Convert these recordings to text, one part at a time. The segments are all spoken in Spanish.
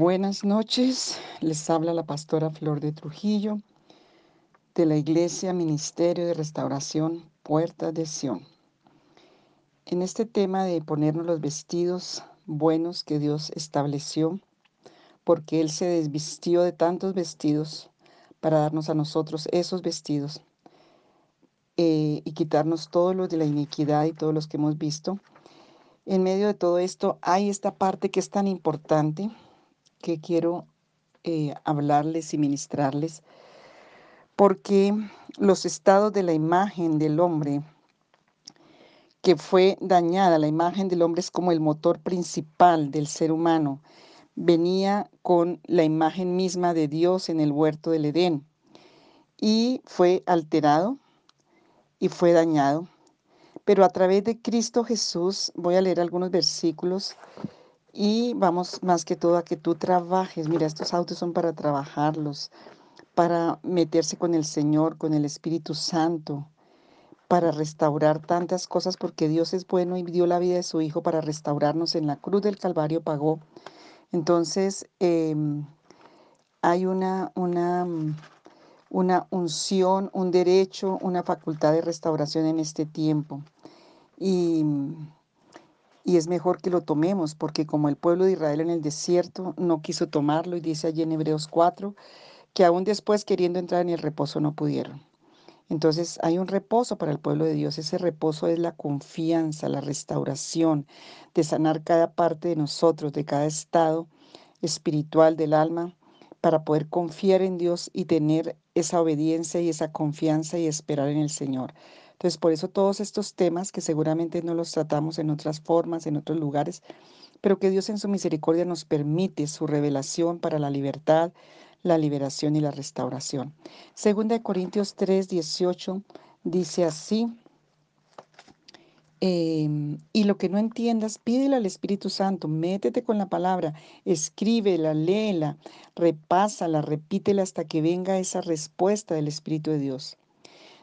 Buenas noches, les habla la pastora Flor de Trujillo de la Iglesia Ministerio de Restauración Puerta de Sión. En este tema de ponernos los vestidos buenos que Dios estableció, porque Él se desvistió de tantos vestidos para darnos a nosotros esos vestidos eh, y quitarnos todos los de la iniquidad y todos los que hemos visto. En medio de todo esto hay esta parte que es tan importante que quiero eh, hablarles y ministrarles, porque los estados de la imagen del hombre que fue dañada, la imagen del hombre es como el motor principal del ser humano, venía con la imagen misma de Dios en el huerto del Edén y fue alterado y fue dañado. Pero a través de Cristo Jesús, voy a leer algunos versículos y vamos más que todo a que tú trabajes. Mira, estos autos son para trabajarlos, para meterse con el Señor, con el Espíritu Santo, para restaurar tantas cosas, porque Dios es bueno y dio la vida de su Hijo para restaurarnos. En la cruz del Calvario pagó. Entonces, em, hay una, una, una unción, un derecho, una facultad de restauración en este tiempo. Y y es mejor que lo tomemos, porque como el pueblo de Israel en el desierto no quiso tomarlo, y dice allí en Hebreos 4, que aún después queriendo entrar en el reposo no pudieron. Entonces hay un reposo para el pueblo de Dios. Ese reposo es la confianza, la restauración, de sanar cada parte de nosotros, de cada estado espiritual del alma, para poder confiar en Dios y tener esa obediencia y esa confianza y esperar en el Señor. Entonces, por eso todos estos temas que seguramente no los tratamos en otras formas, en otros lugares, pero que Dios en su misericordia nos permite su revelación para la libertad, la liberación y la restauración. Segunda de Corintios 3, 18 dice así, em, y lo que no entiendas, pídele al Espíritu Santo, métete con la palabra, escríbela, léela, repásala, repítela hasta que venga esa respuesta del Espíritu de Dios.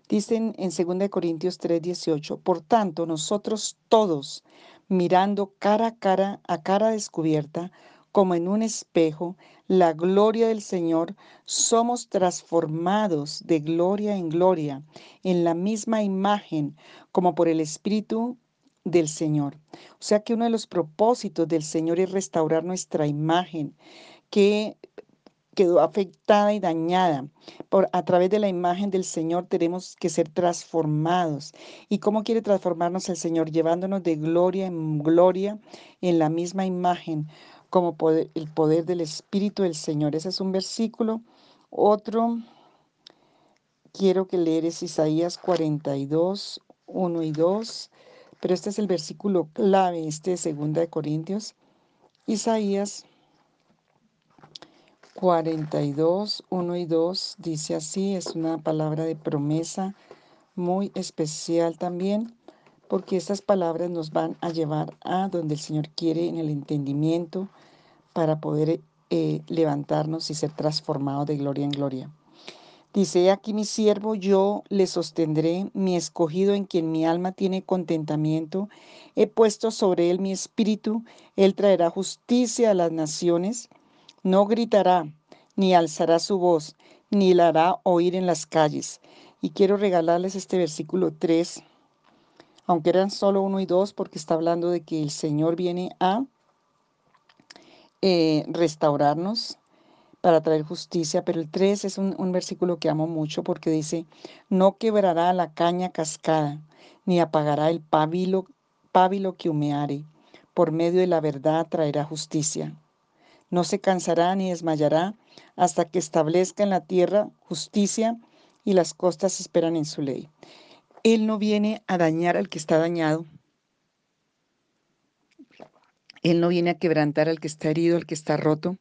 Dicen en 2 Corintios 3:18, por tanto, nosotros todos, mirando cara a cara, a cara descubierta, como en un espejo, la gloria del Señor, somos transformados de gloria en gloria, en la misma imagen, como por el Espíritu del Señor. O sea que uno de los propósitos del Señor es restaurar nuestra imagen, que quedó afectada y dañada. Por, a través de la imagen del Señor tenemos que ser transformados. ¿Y cómo quiere transformarnos el Señor? Llevándonos de gloria en gloria en la misma imagen, como el poder del Espíritu del Señor. Ese es un versículo. Otro, quiero que leeres Isaías 42, 1 y 2, pero este es el versículo clave, este de 2 de Corintios. Isaías 42, 1 y 2 dice así, es una palabra de promesa muy especial también, porque estas palabras nos van a llevar a donde el Señor quiere en el entendimiento para poder eh, levantarnos y ser transformados de gloria en gloria. Dice, aquí mi siervo, yo le sostendré, mi escogido en quien mi alma tiene contentamiento, he puesto sobre él mi espíritu, él traerá justicia a las naciones no gritará, ni alzará su voz, ni la hará oír en las calles. Y quiero regalarles este versículo 3, aunque eran solo uno y dos, porque está hablando de que el Señor viene a eh, restaurarnos para traer justicia, pero el 3 es un, un, versículo que amo mucho porque dice, no quebrará la caña cascada, ni apagará el pábilo, pábilo que humeare, por medio de la verdad traerá justicia. No se cansará ni desmayará hasta que establezca en la tierra justicia y las costas esperan en su ley. Él no viene a dañar al que está dañado. Él no viene a quebrantar al que está herido, al que está roto.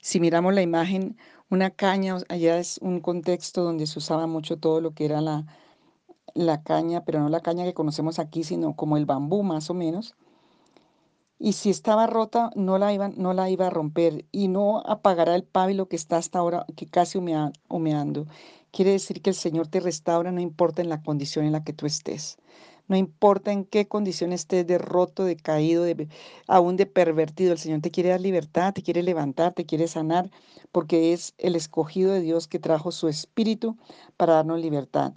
Si miramos la imagen, una caña, allá es un contexto donde se usaba mucho todo lo que era la, la caña, pero no la caña que conocemos aquí, sino como el bambú más o menos y si estaba rota no la, iba, no la iba a romper y no apagará el pábilo que está hasta ahora, que casi humeando. Quiere decir que el Señor te restaura no importa en la condición en la que tú estés. No importa en qué condición estés de roto, de caído, de, aún de pervertido, el Señor te quiere dar libertad, te quiere levantar, te quiere sanar, porque es el escogido de Dios que trajo su espíritu para darnos libertad.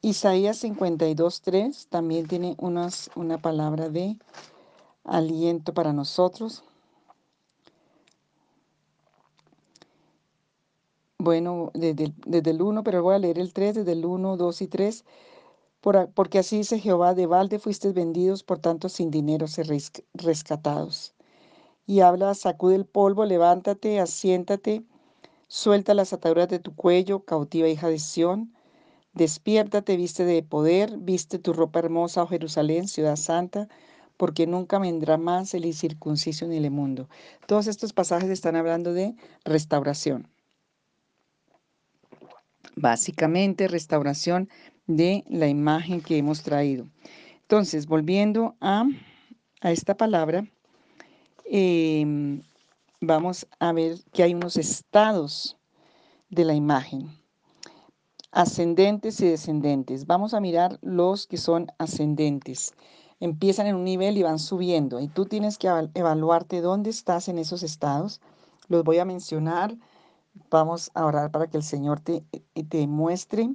Isaías 52.3 también tiene unas, una palabra de aliento para nosotros. Bueno, desde, desde el 1, pero voy a leer el 3, desde el 1, 2 y 3 porque así dice Jehová, de balde fuisteis vendidos, por tanto sin dinero se rescatados. Y habla, sacude el polvo, levántate, asiéntate, suelta las ataduras de tu cuello, cautiva hija de Sión, despiértate, viste de poder, viste tu ropa hermosa, oh Jerusalén, ciudad santa, porque nunca vendrá más el incircunciso ni el mundo. Todos estos pasajes están hablando de restauración. Básicamente, restauración de la imagen que hemos traído. Entonces, volviendo a, esta palabra, em, vamos a ver que hay unos estados de la imagen, ascendentes y descendentes. Vamos a mirar los que son ascendentes. Empiezan en un nivel y van subiendo y tú tienes que evaluarte dónde estás en esos estados. Los voy a mencionar. Vamos a orar para que el Señor te, te muestre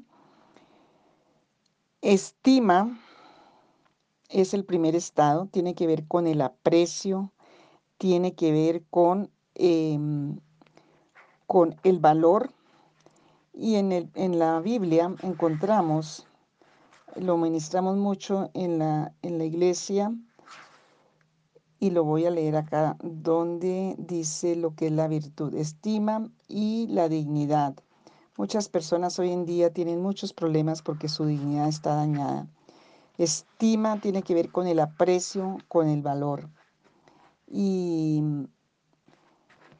Estima es el primer estado, tiene que ver con el aprecio, tiene que ver con, em, con el valor. Y en, el, en, la Biblia encontramos, lo ministramos mucho en la, en la iglesia, y lo voy a leer acá, donde dice lo que es la virtud, estima y la dignidad. Muchas personas hoy en día tienen muchos problemas porque su dignidad está dañada. Estima tiene que ver con el aprecio, con el valor. Y,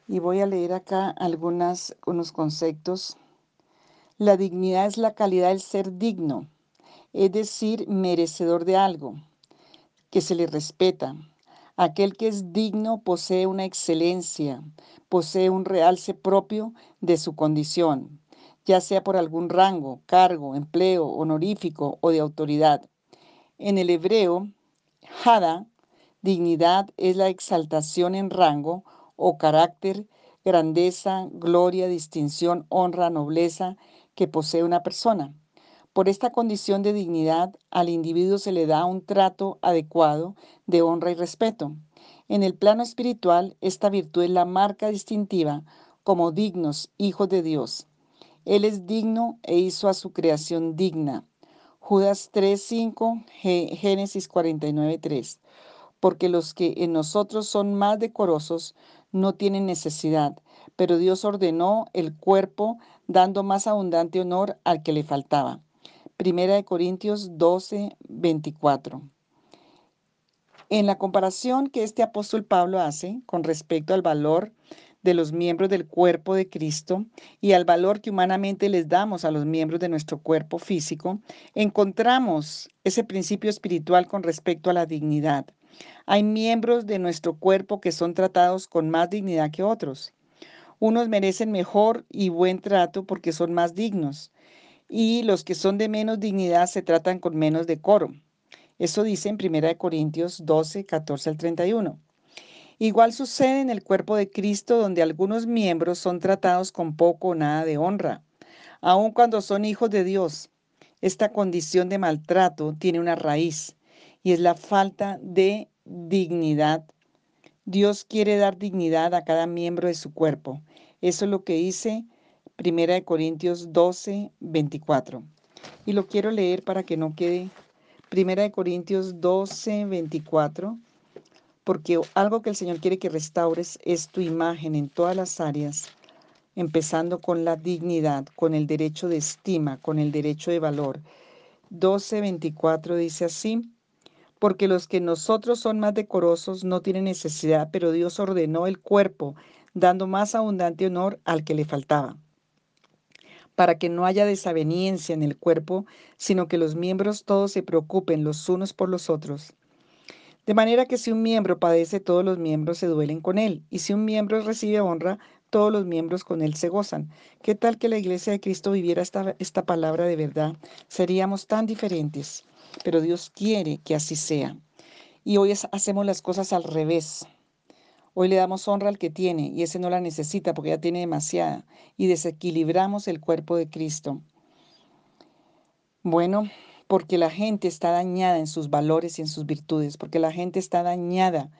y voy a leer acá algunos unos conceptos. La dignidad es la calidad del ser digno, es decir, merecedor de algo, que se le respeta. Aquel que es digno posee una excelencia, posee un realce propio de su condición ya sea por algún rango, cargo, empleo, honorífico o de autoridad. En el hebreo, hada, dignidad es la exaltación en rango o carácter, grandeza, gloria, distinción, honra, nobleza que posee una persona. Por esta condición de dignidad al individuo se le da un trato adecuado de honra y respeto. En el plano espiritual, esta virtud es la marca distintiva como dignos hijos de Dios. Él es digno e hizo a su creación digna. Judas 3:5, Génesis 49:3. Porque los que en nosotros son más decorosos no tienen necesidad, pero Dios ordenó el cuerpo dando más abundante honor al que le faltaba. Primera de Corintios 12, 24. En la comparación que este apóstol Pablo hace con respecto al valor de los miembros del cuerpo de Cristo y al valor que humanamente les damos a los miembros de nuestro cuerpo físico, encontramos ese principio espiritual con respecto a la dignidad. Hay miembros de nuestro cuerpo que son tratados con más dignidad que otros. Unos merecen mejor y buen trato porque son más dignos y los que son de menos dignidad se tratan con menos decoro. Eso dice en 1 Corintios 12, 14 al 31. Igual sucede en el cuerpo de Cristo donde algunos miembros son tratados con poco o nada de honra, aun cuando son hijos de Dios. Esta condición de maltrato tiene una raíz y es la falta de dignidad. Dios quiere dar dignidad a cada miembro de su cuerpo. Eso es lo que dice 1 Corintios 12, 24. Y lo quiero leer para que no quede 1 Corintios 12, 24 porque algo que el Señor quiere que restaures es tu imagen en todas las áreas, empezando con la dignidad, con el derecho de estima, con el derecho de valor. 12.24 dice así, porque los que nosotros son más decorosos no tienen necesidad, pero Dios ordenó el cuerpo, dando más abundante honor al que le faltaba para que no haya desaveniencia en el cuerpo, sino que los miembros todos se preocupen los unos por los otros. De manera que si un miembro padece, todos los miembros se duelen con él, y si un miembro recibe honra, todos los miembros con él se gozan. ¿Qué tal que la iglesia de Cristo viviera esta, esta palabra de verdad? Seríamos tan diferentes. pero Dios quiere que así sea. Y hoy hacemos las cosas al revés. Hoy le damos honra al que tiene y ese no la necesita porque ya tiene demasiada y desequilibramos el cuerpo de Cristo. Bueno, porque la gente está dañada en sus valores y en sus virtudes, porque la gente está dañada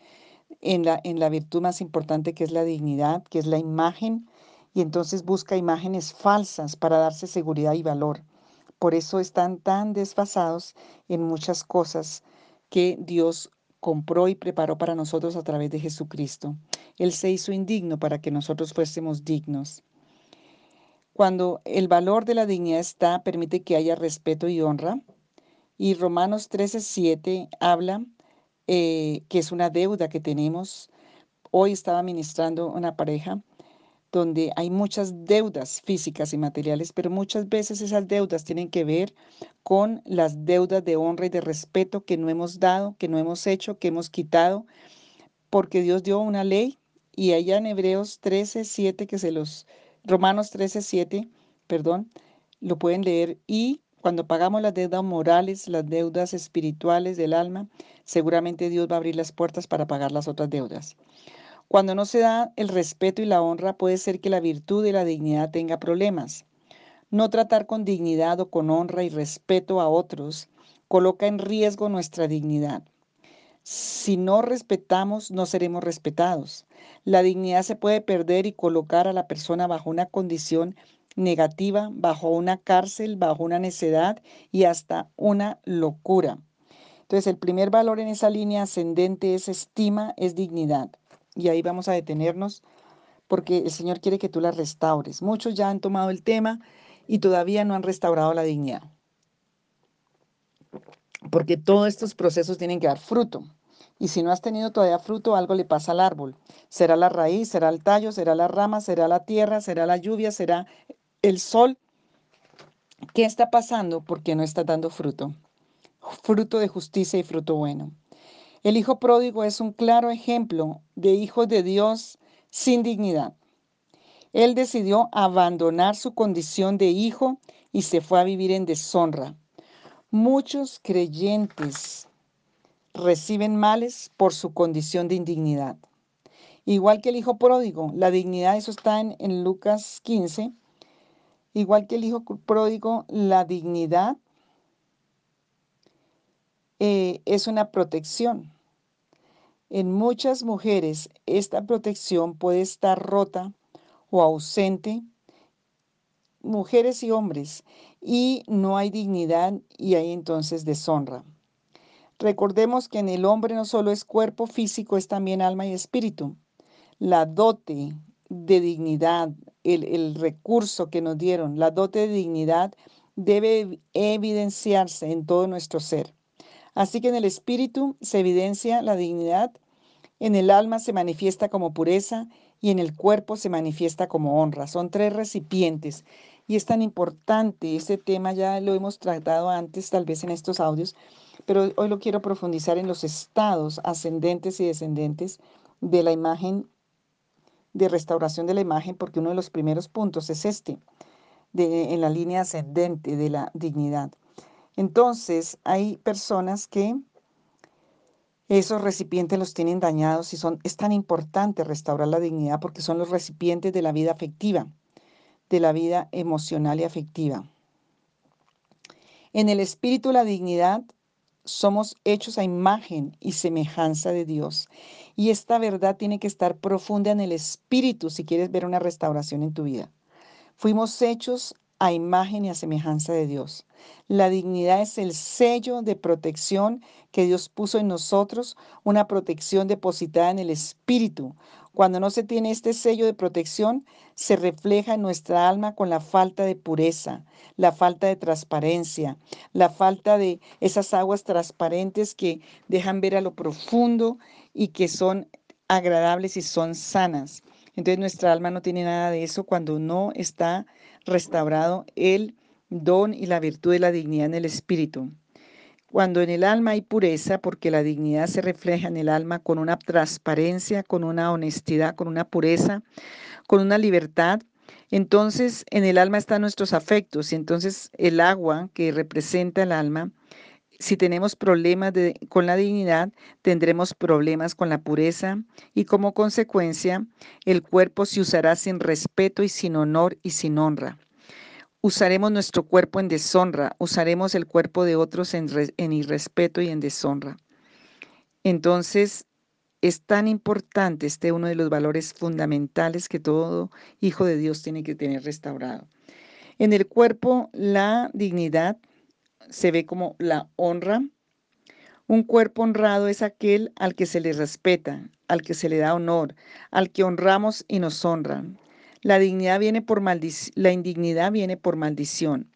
en la, en la virtud más importante que es la dignidad, que es la imagen, y entonces busca imágenes falsas para darse seguridad y valor. Por eso están tan desfasados en muchas cosas que Dios compró y preparó para nosotros a través de Jesucristo. Él se hizo indigno para que nosotros fuésemos dignos. Cuando el valor de la dignidad está, permite que haya respeto y honra. Y Romanos 13:7 habla eh, que es una deuda que tenemos. Hoy estaba ministrando una pareja donde hay muchas deudas físicas y materiales, pero muchas veces esas deudas tienen que ver con las deudas de honra y de respeto que no hemos dado, que no hemos hecho, que hemos quitado, porque Dios dio una ley y allá en Hebreos 13, 7, que se los, Romanos 13, 7, perdón, lo pueden leer y cuando pagamos las deudas morales, las deudas espirituales del alma, seguramente Dios va a abrir las puertas para pagar las otras deudas. Cuando no se da el respeto y la honra, puede ser que la virtud y la dignidad tenga problemas. No tratar con dignidad o con honra y respeto a otros coloca en riesgo nuestra dignidad. Si no respetamos, no seremos respetados. La dignidad se puede perder y colocar a la persona bajo una condición negativa, bajo una cárcel, bajo una necedad y hasta una locura. Entonces, el primer valor en esa línea ascendente es estima, es dignidad. Y ahí vamos a detenernos porque el Señor quiere que tú la restaures. Muchos ya han tomado el tema y todavía no han restaurado la dignidad. Porque todos estos procesos tienen que dar fruto. Y si no has tenido todavía fruto, algo le pasa al árbol. Será la raíz, será el tallo, será la rama, será la tierra, será la lluvia, será el sol. ¿Qué está pasando? Porque no está dando fruto. Fruto de justicia y fruto bueno. El hijo pródigo es un claro ejemplo de hijo de Dios sin dignidad. Él decidió abandonar su condición de hijo y se fue a vivir en deshonra. Muchos creyentes reciben males por su condición de indignidad. Igual que el hijo pródigo, la dignidad, eso está en, Lucas 15, igual que el hijo pródigo, la dignidad eh, es una protección. En muchas mujeres esta protección puede estar rota o ausente, mujeres y hombres, y no hay dignidad y hay entonces deshonra. Recordemos que en el hombre no solo es cuerpo físico, es también alma y espíritu. La dote de dignidad, el, el recurso que nos dieron, la dote de dignidad debe evidenciarse en todo nuestro ser. Así que en el espíritu se evidencia la dignidad, en el alma se manifiesta como pureza y en el cuerpo se manifiesta como honra. Son tres recipientes y es tan importante, este tema ya lo hemos tratado antes, tal vez en estos audios, pero hoy lo quiero profundizar en los estados ascendentes y descendentes de la imagen, de restauración de la imagen, porque uno de los primeros puntos es este, en la línea ascendente de la dignidad. Entonces, hay personas que esos recipientes los tienen dañados y son, es tan importante restaurar la dignidad porque son los recipientes de la vida afectiva, de la vida emocional y afectiva. En el espíritu, la dignidad, somos hechos a imagen y semejanza de Dios. Y esta verdad tiene que estar profunda en el espíritu si quieres ver una restauración en tu vida. Fuimos hechos a imagen y a semejanza de Dios. La dignidad es el sello de protección que Dios puso en nosotros, una protección depositada en el Espíritu. Cuando no se tiene este sello de protección, se refleja en nuestra alma con la falta de pureza, la falta de transparencia, la falta de esas aguas transparentes que dejan ver a lo profundo y que son agradables y son sanas. Entonces nuestra alma no tiene nada de eso cuando no está restaurado el don y la virtud de la dignidad en el espíritu. Cuando en el alma hay pureza, porque la dignidad se refleja en el alma con una transparencia, con una honestidad, con una pureza, con una libertad, entonces en el alma están nuestros afectos y entonces el agua que representa el alma si tenemos problemas con la dignidad, tendremos problemas con la pureza y como consecuencia el cuerpo se usará sin respeto y sin honor y sin honra. Usaremos nuestro cuerpo en deshonra, usaremos el cuerpo de otros en, en irrespeto y en deshonra. Entonces, es tan importante este uno de los valores fundamentales que todo hijo de Dios tiene que tener restaurado. En el cuerpo, la dignidad se ve como la honra. Un cuerpo honrado es aquel al que se le respeta, al que se le da honor, al que honramos y nos honran. La dignidad viene por la indignidad viene por maldición.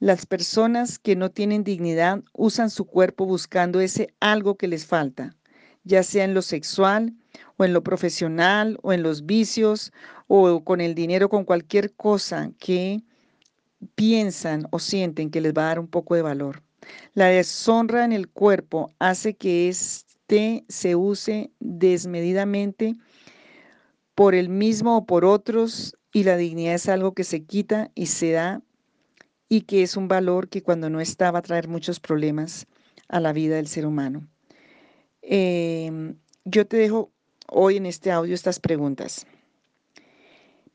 Las personas que no tienen dignidad usan su cuerpo buscando ese algo que les falta, ya sea en lo sexual o en lo profesional o en los vicios o con el dinero, con cualquier cosa que piensan o sienten que les va a dar un poco de valor. La deshonra en el cuerpo hace que éste se use desmedidamente por el mismo o por otros y la dignidad es algo que se quita y se da y que es un valor que cuando no está va a traer muchos problemas a la vida del ser humano. Em, yo te dejo hoy en este audio estas preguntas.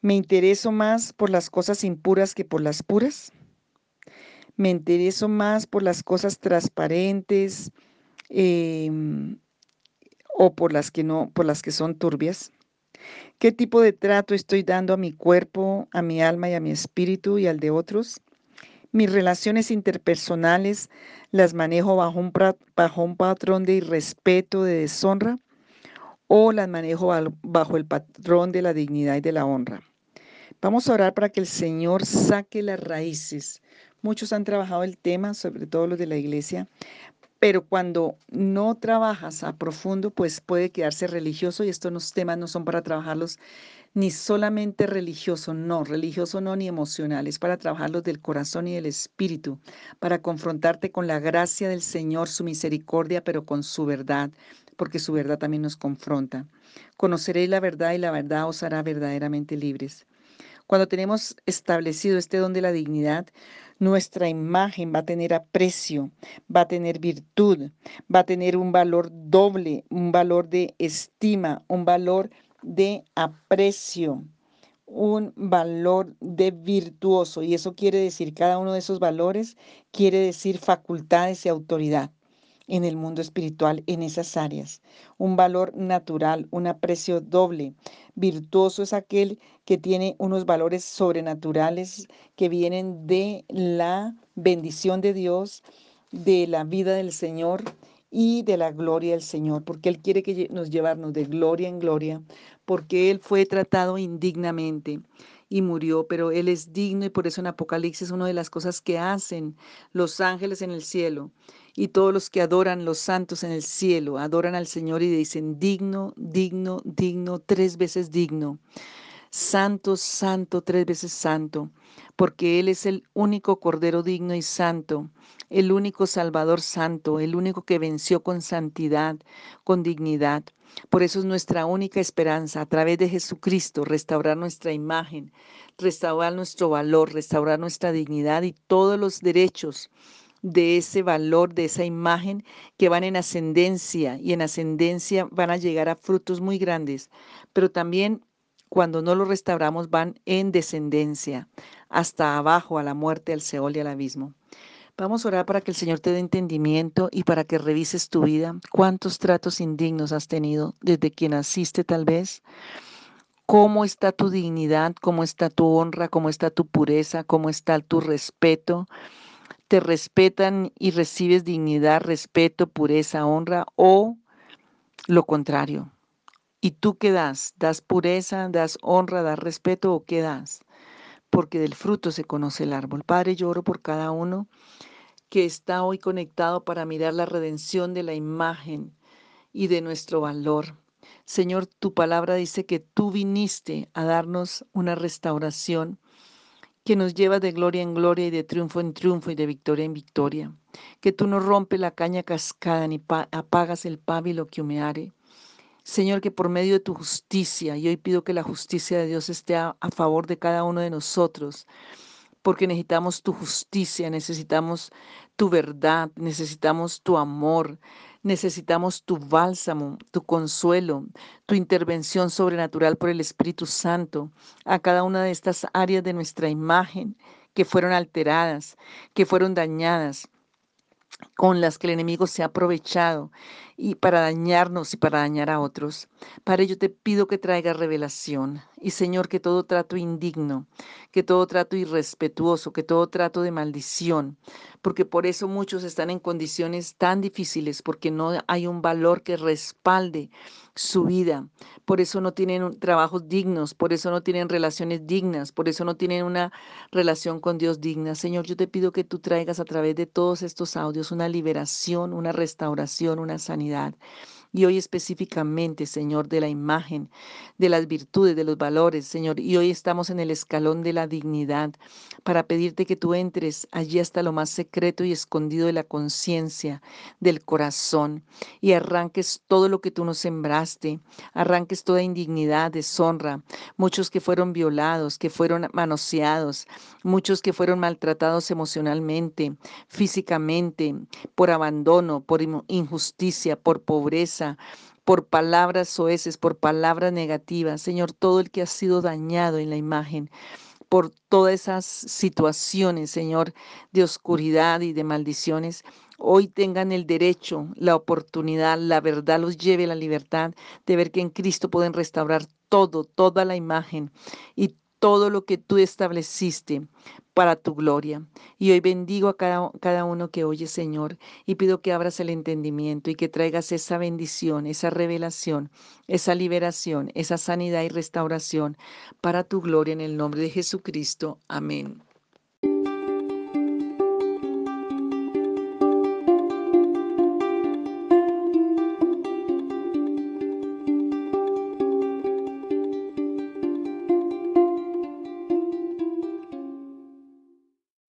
¿Me intereso más por las cosas impuras que por las puras? ¿Me intereso más por las cosas transparentes em, o por las que no, por las que son turbias? ¿Qué tipo de trato estoy dando a mi cuerpo, a mi alma y a mi espíritu y al de otros? Mis relaciones interpersonales las manejo bajo un, bajo un patrón de irrespeto, de deshonra, o las manejo bajo el patrón de la dignidad y de la honra. Vamos a orar para que el Señor saque las raíces. Muchos han trabajado el tema, sobre todo los de la iglesia, pero cuando no trabajas a profundo, pues puede quedarse religioso y estos temas no son para trabajarlos ni solamente religioso, no, religioso no, ni emocional, es para trabajarlos del corazón y del espíritu, para confrontarte con la gracia del Señor, su misericordia, pero con su verdad, porque su verdad también nos confronta. Conoceréis la verdad y la verdad os hará verdaderamente libres. Cuando tenemos establecido este don de la dignidad, nuestra imagen va a tener aprecio, va a tener virtud, va a tener un valor doble, un valor de estima, un valor de aprecio, un valor de virtuoso. Y eso quiere decir, cada uno de esos valores quiere decir facultades y autoridad en el mundo espiritual en esas áreas. Un valor natural, un aprecio doble. Virtuoso es aquel que tiene unos valores sobrenaturales que vienen de la bendición de Dios, de la vida del Señor y de la gloria del Señor, porque Él quiere que nos llevarnos de gloria en gloria, porque Él fue tratado indignamente y murió, pero Él es digno y por eso en Apocalipsis una de las cosas que hacen los ángeles en el cielo y todos los que adoran los santos en el cielo, adoran al Señor y dicen, digno, digno, digno, tres veces digno. Santo, santo, tres veces santo, porque Él es el único Cordero digno y santo, el único Salvador santo, el único que venció con santidad, con dignidad. Por eso es nuestra única esperanza, a través de Jesucristo, restaurar nuestra imagen, restaurar nuestro valor, restaurar nuestra dignidad y todos los derechos de ese valor, de esa imagen que van en ascendencia y en ascendencia van a llegar a frutos muy grandes, pero también cuando no los restauramos van en descendencia hasta abajo a la muerte, al Seol y al abismo. Vamos a orar para que el Señor te dé entendimiento y para que revises tu vida. ¿Cuántos tratos indignos has tenido desde que naciste tal vez? ¿Cómo está tu dignidad? ¿Cómo está tu honra? ¿Cómo está tu pureza? ¿Cómo está tu respeto? te respetan y recibes dignidad, respeto, pureza, honra o lo contrario. ¿Y tú qué das? ¿Das pureza, das honra, das respeto o qué das? Porque del fruto se conoce el árbol. Padre, yo oro por cada uno que está hoy conectado para mirar la redención de la imagen y de nuestro valor. Señor, tu palabra dice que tú viniste a darnos una restauración que nos lleva de gloria en gloria y de triunfo en triunfo y de victoria en victoria, que tú no rompes la caña cascada ni apagas el pábilo que humeare. Señor, que por medio de tu justicia, y hoy pido que la justicia de Dios esté a, favor de cada uno de nosotros, porque necesitamos tu justicia, necesitamos tu verdad, necesitamos tu amor, necesitamos tu bálsamo, tu consuelo, tu intervención sobrenatural por el Espíritu Santo a cada una de estas áreas de nuestra imagen que fueron alteradas, que fueron dañadas con las que el enemigo se ha aprovechado y para dañarnos y para dañar a otros. Para ello te pido que traiga revelación y Señor que todo trato indigno, que todo trato irrespetuoso, que todo trato de maldición, porque por eso muchos están en condiciones tan difíciles, porque no hay un valor que respalde su vida, por eso no tienen trabajos dignos, por eso no tienen relaciones dignas, por eso no tienen una relación con Dios digna. Señor, yo te pido que tú traigas a través de todos estos audios una liberación, una restauración, una sanidad. Y hoy específicamente, Señor, de la imagen, de las virtudes, de los valores, Señor. Y hoy estamos en el escalón de la dignidad para pedirte que tú entres allí hasta lo más secreto y escondido de la conciencia, del corazón, y arranques todo lo que tú nos sembraste, arranques toda indignidad, deshonra, muchos que fueron violados, que fueron manoseados, muchos que fueron maltratados emocionalmente, físicamente, por abandono, por injusticia, por pobreza por palabras soeces, por palabras negativas. Señor, todo el que ha sido dañado en la imagen, por todas esas situaciones, Señor, de oscuridad y de maldiciones, hoy tengan el derecho, la oportunidad, la verdad los lleve a la libertad de ver que en Cristo pueden restaurar todo, toda la imagen y todo lo que tú estableciste para tu gloria. Y hoy bendigo a cada, cada, uno que oye, Señor, y pido que abras el entendimiento y que traigas esa bendición, esa revelación, esa liberación, esa sanidad y restauración para tu gloria en el nombre de Jesucristo. Amén.